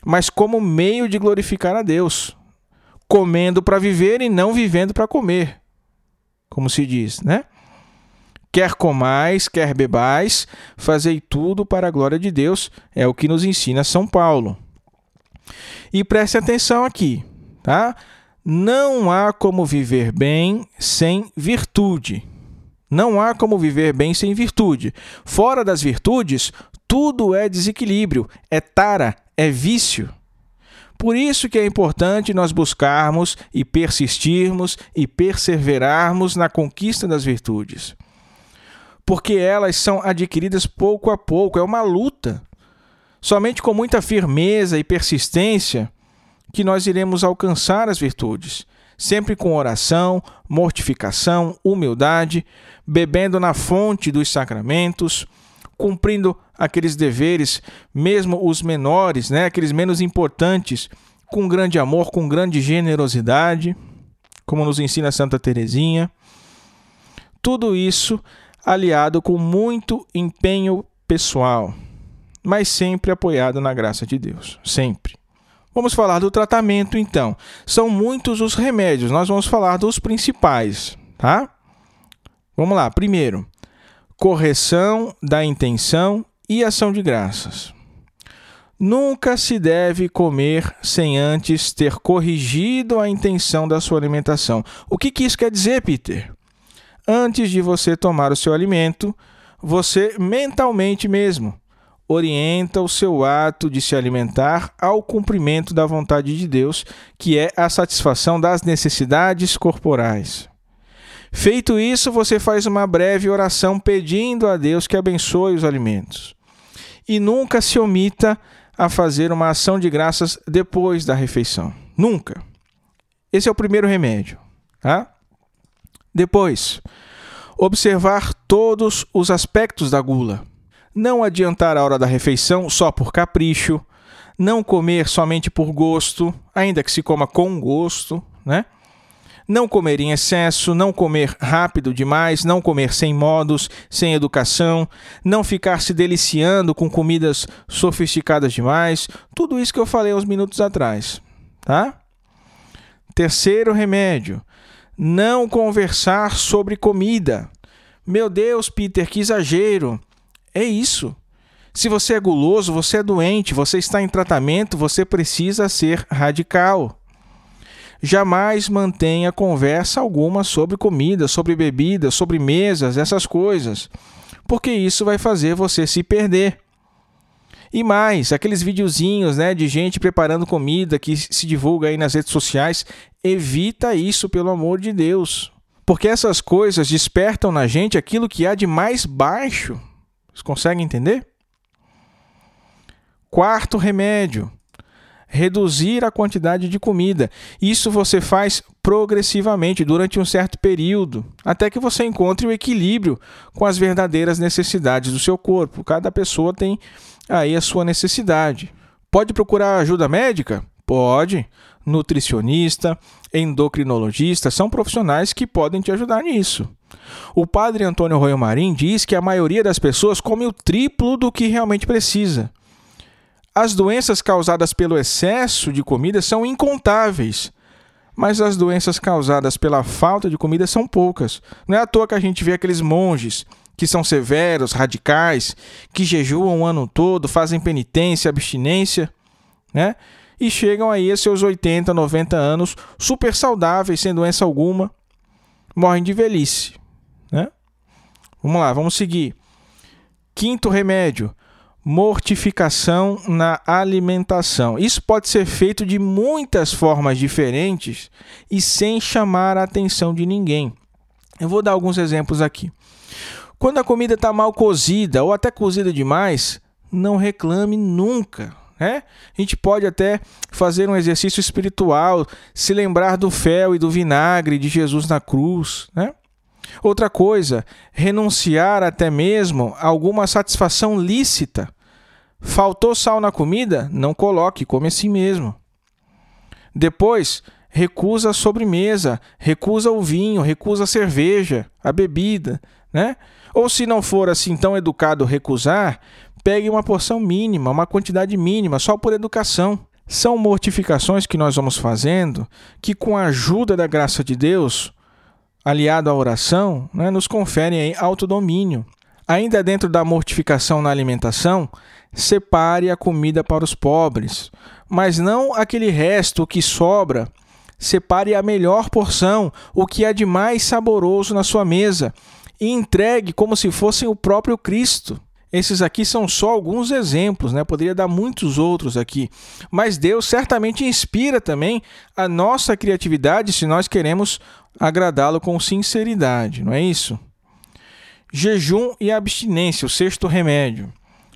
mas como meio de glorificar a Deus, comendo para viver e não vivendo para comer, como se diz, né? Quer comais, quer bebais, fazei tudo para a glória de Deus, é o que nos ensina São Paulo. E preste atenção aqui, tá? Não há como viver bem sem virtude. Não há como viver bem sem virtude. Fora das virtudes, tudo é desequilíbrio, é tara, é vício. Por isso que é importante nós buscarmos e persistirmos e perseverarmos na conquista das virtudes. Porque elas são adquiridas pouco a pouco, é uma luta. Somente com muita firmeza e persistência que nós iremos alcançar as virtudes, sempre com oração, mortificação, humildade, bebendo na fonte dos sacramentos, cumprindo aqueles deveres, mesmo os menores, né, aqueles menos importantes, com grande amor, com grande generosidade, como nos ensina Santa Teresinha. Tudo isso aliado com muito empenho pessoal, mas sempre apoiado na graça de Deus, sempre. Vamos falar do tratamento então. São muitos os remédios, nós vamos falar dos principais, tá? Vamos lá. Primeiro, correção da intenção e ação de graças. Nunca se deve comer sem antes ter corrigido a intenção da sua alimentação. O que, que isso quer dizer, Peter? Antes de você tomar o seu alimento, você mentalmente mesmo orienta o seu ato de se alimentar ao cumprimento da vontade de Deus, que é a satisfação das necessidades corporais. Feito isso, você faz uma breve oração pedindo a Deus que abençoe os alimentos. E nunca se omita a fazer uma ação de graças depois da refeição. Nunca. Esse é o primeiro remédio. Tá? Depois, observar todos os aspectos da gula. Não adiantar a hora da refeição só por capricho. Não comer somente por gosto, ainda que se coma com gosto, né? Não comer em excesso, não comer rápido demais, não comer sem modos, sem educação, não ficar se deliciando com comidas sofisticadas demais, tudo isso que eu falei uns minutos atrás, tá? Terceiro remédio: não conversar sobre comida. Meu Deus, Peter, que exagero. É isso. Se você é guloso, você é doente, você está em tratamento, você precisa ser radical jamais mantenha conversa alguma sobre comida, sobre bebida, sobre mesas, essas coisas, porque isso vai fazer você se perder. E mais, aqueles videozinhos, né, de gente preparando comida que se divulga aí nas redes sociais, evita isso pelo amor de Deus. Porque essas coisas despertam na gente aquilo que há de mais baixo. Vocês conseguem entender? Quarto remédio: reduzir a quantidade de comida. Isso você faz progressivamente durante um certo período, até que você encontre o equilíbrio com as verdadeiras necessidades do seu corpo. Cada pessoa tem aí a sua necessidade. Pode procurar ajuda médica? Pode. Nutricionista, endocrinologista são profissionais que podem te ajudar nisso. O padre Antônio Royo Marim diz que a maioria das pessoas come o triplo do que realmente precisa. As doenças causadas pelo excesso de comida são incontáveis, mas as doenças causadas pela falta de comida são poucas. Não é à toa que a gente vê aqueles monges que são severos, radicais, que jejuam o ano todo, fazem penitência, abstinência, né? E chegam aí a seus 80, 90 anos super saudáveis, sem doença alguma, morrem de velhice, né? Vamos lá, vamos seguir. Quinto remédio: mortificação na alimentação. Isso pode ser feito de muitas formas diferentes e sem chamar a atenção de ninguém. Eu vou dar alguns exemplos aqui. Quando a comida está mal cozida ou até cozida demais, não reclame nunca. Né? A gente pode até fazer um exercício espiritual, se lembrar do fel e do vinagre de Jesus na cruz. Né? Outra coisa, renunciar até mesmo a alguma satisfação lícita. Faltou sal na comida? Não coloque, come assim mesmo. Depois, recusa a sobremesa, recusa o vinho, recusa a cerveja, a bebida, né? Ou se não for assim tão educado recusar, pegue uma porção mínima, uma quantidade mínima, só por educação. São mortificações que nós vamos fazendo que, com a ajuda da graça de Deus, aliado à oração, né, nos conferem autodomínio. Ainda dentro da mortificação na alimentação, separe a comida para os pobres, mas não aquele resto que sobra. Separe a melhor porção, o que é de mais saboroso na sua mesa, e entregue como se fossem o próprio Cristo. Esses aqui são só alguns exemplos, né? Poderia dar muitos outros aqui. Mas Deus certamente inspira também a nossa criatividade se nós queremos agradá-lo com sinceridade, não é isso? jejum e abstinência, o sexto remédio,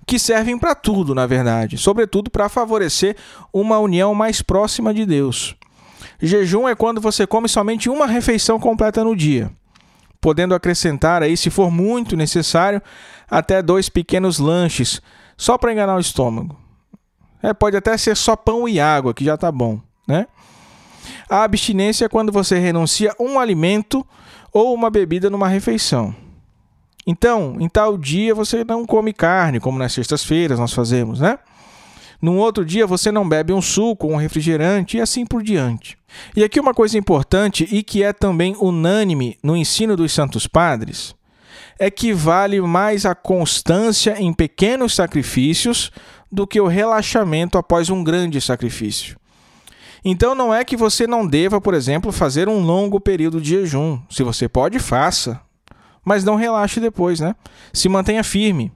que servem para tudo, na verdade, sobretudo para favorecer uma união mais próxima de Deus. Jejum é quando você come somente uma refeição completa no dia, podendo acrescentar aí, se for muito necessário, até dois pequenos lanches, só para enganar o estômago. É, pode até ser só pão e água, que já está bom, né? A abstinência é quando você renuncia um alimento ou uma bebida numa refeição. Então, em tal dia você não come carne, como nas sextas-feiras nós fazemos, né? Num outro dia você não bebe um suco, um refrigerante e assim por diante. E aqui uma coisa importante e que é também unânime no ensino dos Santos Padres é que vale mais a constância em pequenos sacrifícios do que o relaxamento após um grande sacrifício. Então não é que você não deva, por exemplo, fazer um longo período de jejum. Se você pode, faça mas não relaxe depois, né? Se mantenha firme.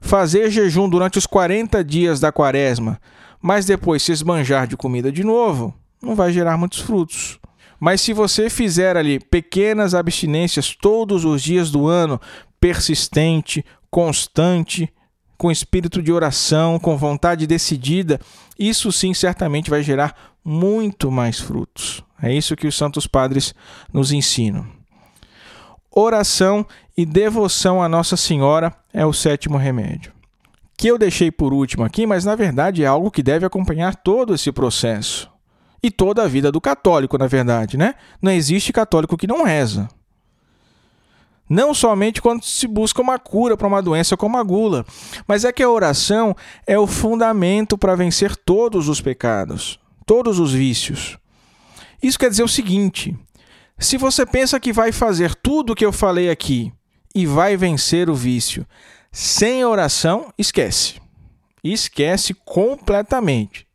Fazer jejum durante os 40 dias da quaresma, mas depois se esbanjar de comida de novo, não vai gerar muitos frutos. Mas se você fizer ali pequenas abstinências todos os dias do ano, persistente, constante, com espírito de oração, com vontade decidida, isso sim certamente vai gerar muito mais frutos. É isso que os santos padres nos ensinam oração e devoção a Nossa Senhora é o sétimo remédio. Que eu deixei por último aqui, mas na verdade é algo que deve acompanhar todo esse processo. E toda a vida do católico, na verdade, né? Não existe católico que não reza. Não somente quando se busca uma cura para uma doença como a gula, mas é que a oração é o fundamento para vencer todos os pecados, todos os vícios. Isso quer dizer o seguinte: se você pensa que vai fazer tudo o que eu falei aqui e vai vencer o vício sem oração, esquece. Esquece completamente.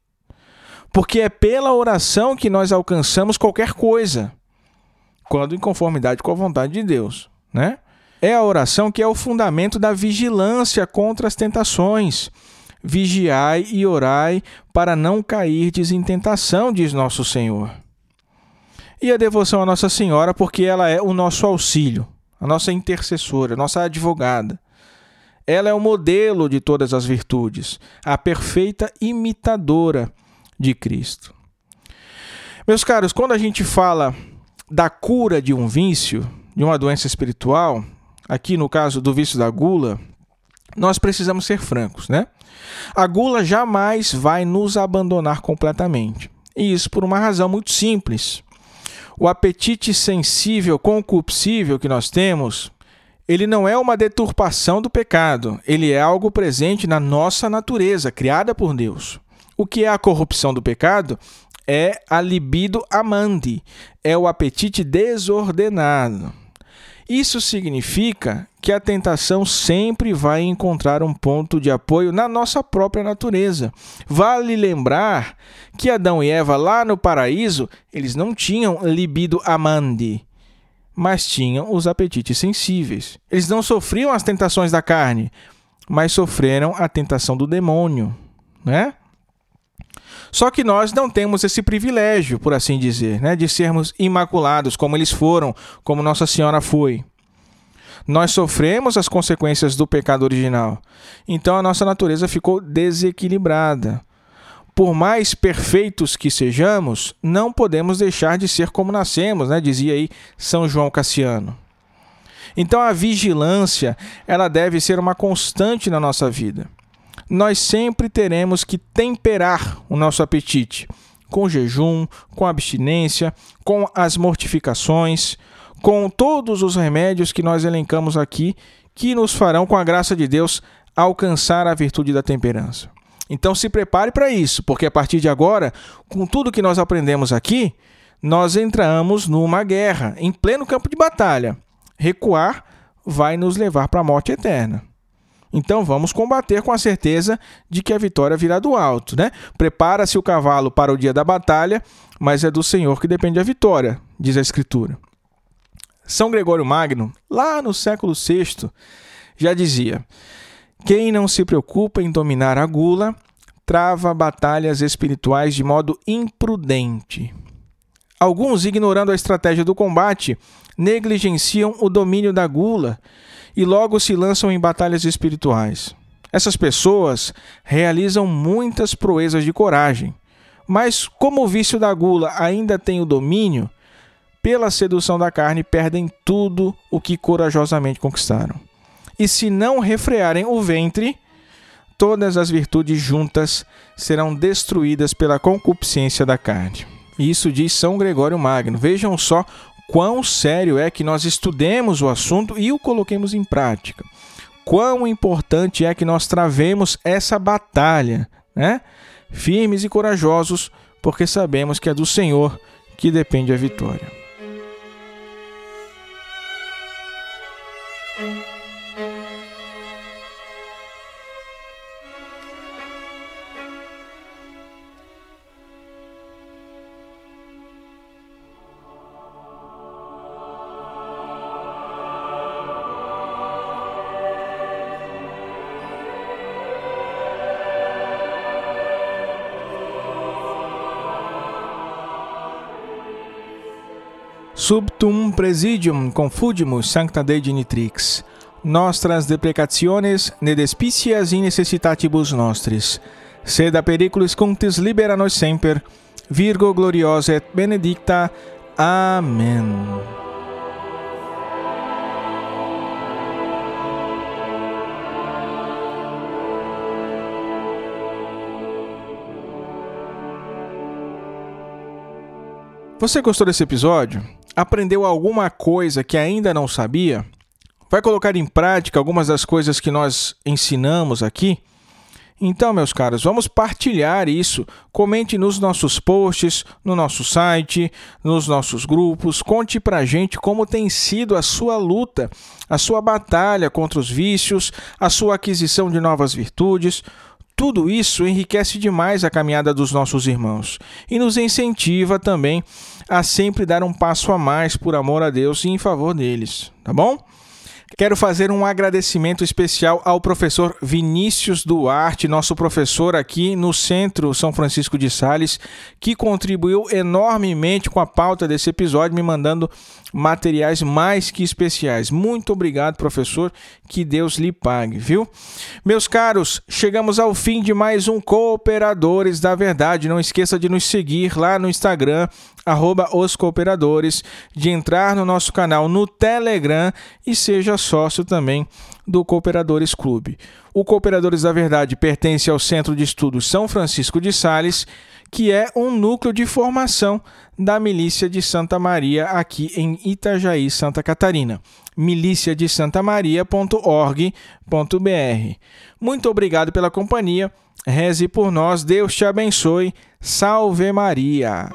Porque é pela oração que nós alcançamos qualquer coisa, quando em conformidade com a vontade de Deus, né? É a oração que é o fundamento da vigilância contra as tentações. Vigiai e orai para não cairdes em tentação, diz nosso Senhor e a devoção à Nossa Senhora, porque ela é o nosso auxílio, a nossa intercessora, a nossa advogada. Ela é o modelo de todas as virtudes, a perfeita imitadora de Cristo. Meus caros, quando a gente fala da cura de um vício, de uma doença espiritual, aqui no caso do vício da gula, nós precisamos ser francos, né? A gula jamais vai nos abandonar completamente. E isso por uma razão muito simples. O apetite sensível, concupiscível que nós temos, ele não é uma deturpação do pecado, ele é algo presente na nossa natureza, criada por Deus. O que é a corrupção do pecado? É a libido amante, é o apetite desordenado. Isso significa que a tentação sempre vai encontrar um ponto de apoio na nossa própria natureza. Vale lembrar que Adão e Eva lá no paraíso, eles não tinham libido amandi, mas tinham os apetites sensíveis. Eles não sofriam as tentações da carne, mas sofreram a tentação do demônio, né? Só que nós não temos esse privilégio, por assim dizer, né, de sermos imaculados como eles foram, como Nossa Senhora foi. Nós sofremos as consequências do pecado original. Então a nossa natureza ficou desequilibrada. Por mais perfeitos que sejamos, não podemos deixar de ser como nascemos, né? dizia aí São João Cassiano. Então a vigilância, ela deve ser uma constante na nossa vida nós sempre teremos que temperar o nosso apetite com jejum, com abstinência, com as mortificações, com todos os remédios que nós elencamos aqui, que nos farão, com a graça de Deus, alcançar a virtude da temperança. Então se prepare para isso, porque a partir de agora, com tudo que nós aprendemos aqui, nós entramos numa guerra, em pleno campo de batalha. Recuar vai nos levar para a morte eterna. Então vamos combater com a certeza de que a vitória virá do alto, né? Prepara-se o cavalo para o dia da batalha, mas é do Senhor que depende a vitória, diz a Escritura. São Gregório Magno, lá no século VI, já dizia: Quem não se preocupa em dominar a gula, trava batalhas espirituais de modo imprudente. Alguns, ignorando a estratégia do combate, negligenciam o domínio da gula e logo se lançam em batalhas espirituais. Essas pessoas realizam muitas proezas de coragem, mas como o vício da gula ainda tem o domínio, pela sedução da carne perdem tudo o que corajosamente conquistaram. E se não refrearem o ventre, todas as virtudes juntas serão destruídas pela concupiscência da carne. Isso diz São Gregório Magno. Vejam só quão sério é que nós estudemos o assunto e o coloquemos em prática. Quão importante é que nós travemos essa batalha, né? Firmes e corajosos, porque sabemos que é do Senhor que depende a vitória. Subtum presidium confudimus sancta Dei genitrix, nostras deprecationes ne despicias in necessitatibus nostris, sed a periculis cunctis libera nos semper, Virgo gloriosa et benedicta. Amém. Você gostou desse episódio? Aprendeu alguma coisa que ainda não sabia? Vai colocar em prática algumas das coisas que nós ensinamos aqui? Então, meus caros, vamos partilhar isso. Comente nos nossos posts, no nosso site, nos nossos grupos. Conte pra gente como tem sido a sua luta, a sua batalha contra os vícios, a sua aquisição de novas virtudes. Tudo isso enriquece demais a caminhada dos nossos irmãos e nos incentiva também a sempre dar um passo a mais por amor a Deus e em favor deles, tá bom? Quero fazer um agradecimento especial ao professor Vinícius Duarte, nosso professor aqui no Centro São Francisco de Sales, que contribuiu enormemente com a pauta desse episódio, me mandando materiais mais que especiais. Muito obrigado, professor. Que Deus lhe pague, viu? Meus caros, chegamos ao fim de mais um Cooperadores da Verdade. Não esqueça de nos seguir lá no Instagram, arroba os cooperadores, de entrar no nosso canal no Telegram e seja sócio também do Cooperadores Clube. O Cooperadores da Verdade pertence ao Centro de Estudos São Francisco de Sales, que é um núcleo de formação da Milícia de Santa Maria aqui em Itajaí, Santa Catarina. milícia de santamaria.org.br. Muito obrigado pela companhia. Reze por nós, Deus te abençoe. Salve Maria.